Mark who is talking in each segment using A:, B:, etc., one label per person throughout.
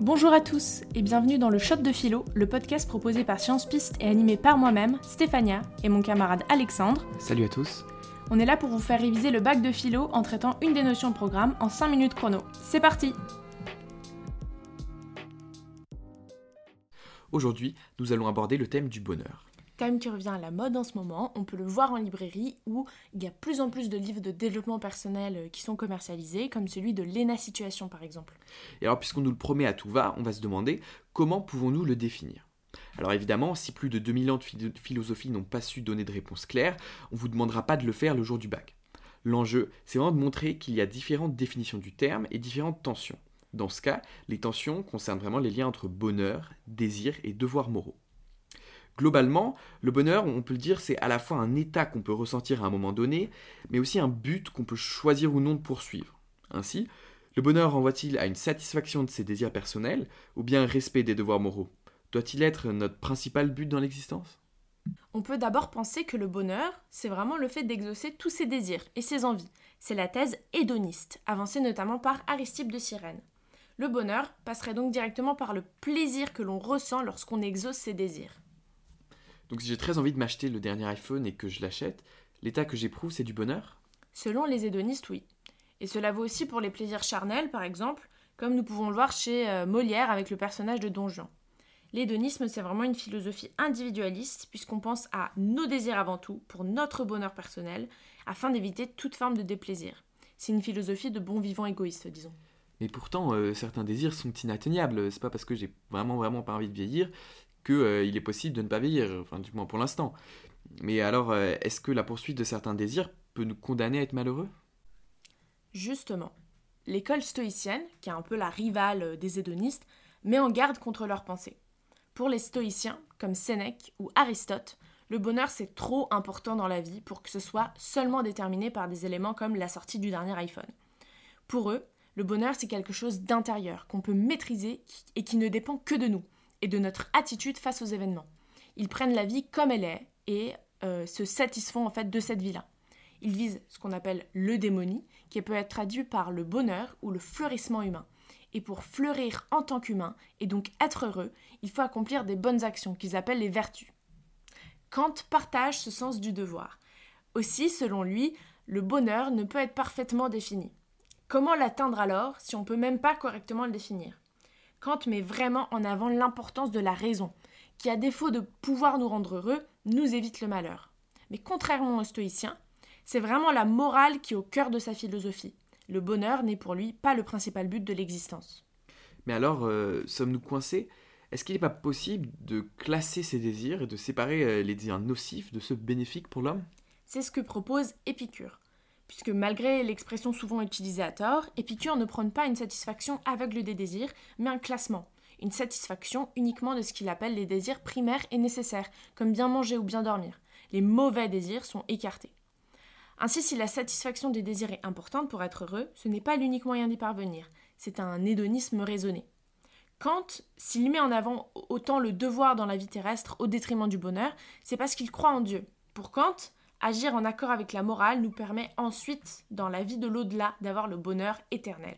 A: Bonjour à tous et bienvenue dans le Shot de Philo, le podcast proposé par Science Piste et animé par moi-même, Stéphania, et mon camarade Alexandre.
B: Salut à tous.
A: On est là pour vous faire réviser le bac de philo en traitant une des notions de programme en 5 minutes chrono. C'est parti
B: Aujourd'hui, nous allons aborder le thème du bonheur.
A: Thème qui revient à la mode en ce moment, on peut le voir en librairie où il y a plus en plus de livres de développement personnel euh, qui sont commercialisés, comme celui de Lena Situation par exemple.
B: Et alors, puisqu'on nous le promet à tout va, on va se demander comment pouvons-nous le définir? Alors évidemment, si plus de 2000 ans de philosophie n'ont pas su donner de réponse claire, on ne vous demandera pas de le faire le jour du bac. L'enjeu, c'est vraiment de montrer qu'il y a différentes définitions du terme et différentes tensions. Dans ce cas, les tensions concernent vraiment les liens entre bonheur, désir et devoirs moraux. Globalement, le bonheur, on peut le dire, c'est à la fois un état qu'on peut ressentir à un moment donné, mais aussi un but qu'on peut choisir ou non de poursuivre. Ainsi, le bonheur renvoie-t-il à une satisfaction de ses désirs personnels ou bien un respect des devoirs moraux? Doit-il être notre principal but dans l'existence?
A: On peut d'abord penser que le bonheur, c'est vraiment le fait d'exaucer tous ses désirs et ses envies. C'est la thèse hédoniste, avancée notamment par Aristippe de Cyrène. Le bonheur passerait donc directement par le plaisir que l'on ressent lorsqu'on exauce ses désirs.
B: Donc si j'ai très envie de m'acheter le dernier iPhone et que je l'achète, l'état que j'éprouve, c'est du bonheur?
A: Selon les hédonistes, oui. Et cela vaut aussi pour les plaisirs charnels, par exemple, comme nous pouvons le voir chez euh, Molière avec le personnage de Don Juan. L'hédonisme, c'est vraiment une philosophie individualiste, puisqu'on pense à nos désirs avant tout, pour notre bonheur personnel, afin d'éviter toute forme de déplaisir. C'est une philosophie de bon vivant égoïste, disons.
B: Mais pourtant, euh, certains désirs sont inatteignables. C'est pas parce que j'ai vraiment, vraiment pas envie de vieillir euh, est possible de ne pas vieillir, du moins pour l'instant. Mais alors, euh, est-ce que la poursuite de certains désirs peut nous condamner à être malheureux?
A: Justement, l'école stoïcienne, qui est un peu la rivale euh, des hédonistes, met en garde contre leurs pensées. Pour les stoïciens, comme Sénèque ou Aristote, le bonheur c'est trop important dans la vie pour que ce soit seulement déterminé par des éléments comme la sortie du dernier iPhone. Pour eux, le bonheur c'est quelque chose d'intérieur, qu'on peut maîtriser et qui ne dépend que de nous et de notre attitude face aux événements. Ils prennent la vie comme elle est et euh, se satisfont en fait de cette vie-là. Ils visent ce qu'on appelle le démonie, qui peut être traduit par le bonheur ou le fleurissement humain. Et pour fleurir en tant qu'humain et donc être heureux, il faut accomplir des bonnes actions qu'ils appellent les vertus. Kant partage ce sens du devoir. Aussi, selon lui, le bonheur ne peut être parfaitement défini. Comment l'atteindre alors si on ne peut même pas correctement le définir? Kant met vraiment en avant l'importance de la raison, qui à défaut de pouvoir nous rendre heureux, nous évite le malheur. Mais contrairement aux stoïciens, c'est vraiment la morale qui est au cœur de sa philosophie. Le bonheur n'est pour lui pas le principal but de l'existence.
B: Mais alors, euh, sommes-nous coincés? Est-ce qu'il n'est pas possible de classer ces désirs et de séparer euh, les désirs nocifs de ceux bénéfiques pour l'homme?
A: C'est ce que propose Épicure puisque malgré l'expression souvent utilisée à tort, Épicure ne prône pas une satisfaction aveugle des désirs, mais un classement, une satisfaction uniquement de ce qu'il appelle les désirs primaires et nécessaires, comme bien manger ou bien dormir. Les mauvais désirs sont écartés. Ainsi, si la satisfaction des désirs est importante pour être heureux, ce n'est pas l'unique moyen d'y parvenir, c'est un hédonisme raisonné. Kant, s'il met en avant autant le devoir dans la vie terrestre au détriment du bonheur, c'est parce qu'il croit en Dieu. Pour Kant, Agir en accord avec la morale nous permet ensuite, dans la vie de l'au-delà, d'avoir le bonheur éternel.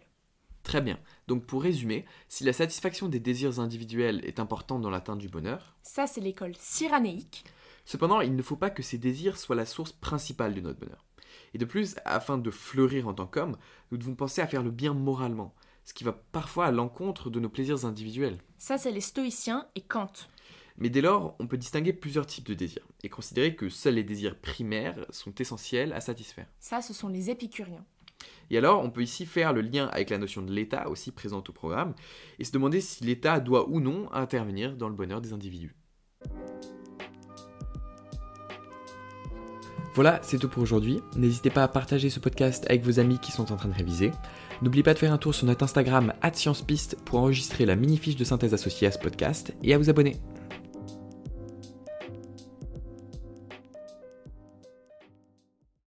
B: Très bien. Donc pour résumer, si la satisfaction des désirs individuels est importante dans l'atteinte du bonheur,
A: ça c'est l'école cyranéique.
B: Cependant, il ne faut pas que ces désirs soient la source principale de notre bonheur. Et de plus, afin de fleurir en tant qu'homme, nous devons penser à faire le bien moralement, ce qui va parfois à l'encontre de nos plaisirs individuels.
A: Ça c'est les stoïciens et Kant.
B: Mais dès lors, on peut distinguer plusieurs types de désirs et considérer que seuls les désirs primaires sont essentiels à satisfaire.
A: Ça, ce sont les épicuriens.
B: Et alors, on peut ici faire le lien avec la notion de l'État aussi présente au programme et se demander si l'État doit ou non intervenir dans le bonheur des individus. Voilà, c'est tout pour aujourd'hui. N'hésitez pas à partager ce podcast avec vos amis qui sont en train de réviser. N'oubliez pas de faire un tour sur notre Instagram @sciencepiste pour enregistrer la mini fiche de synthèse associée à ce podcast et à vous abonner.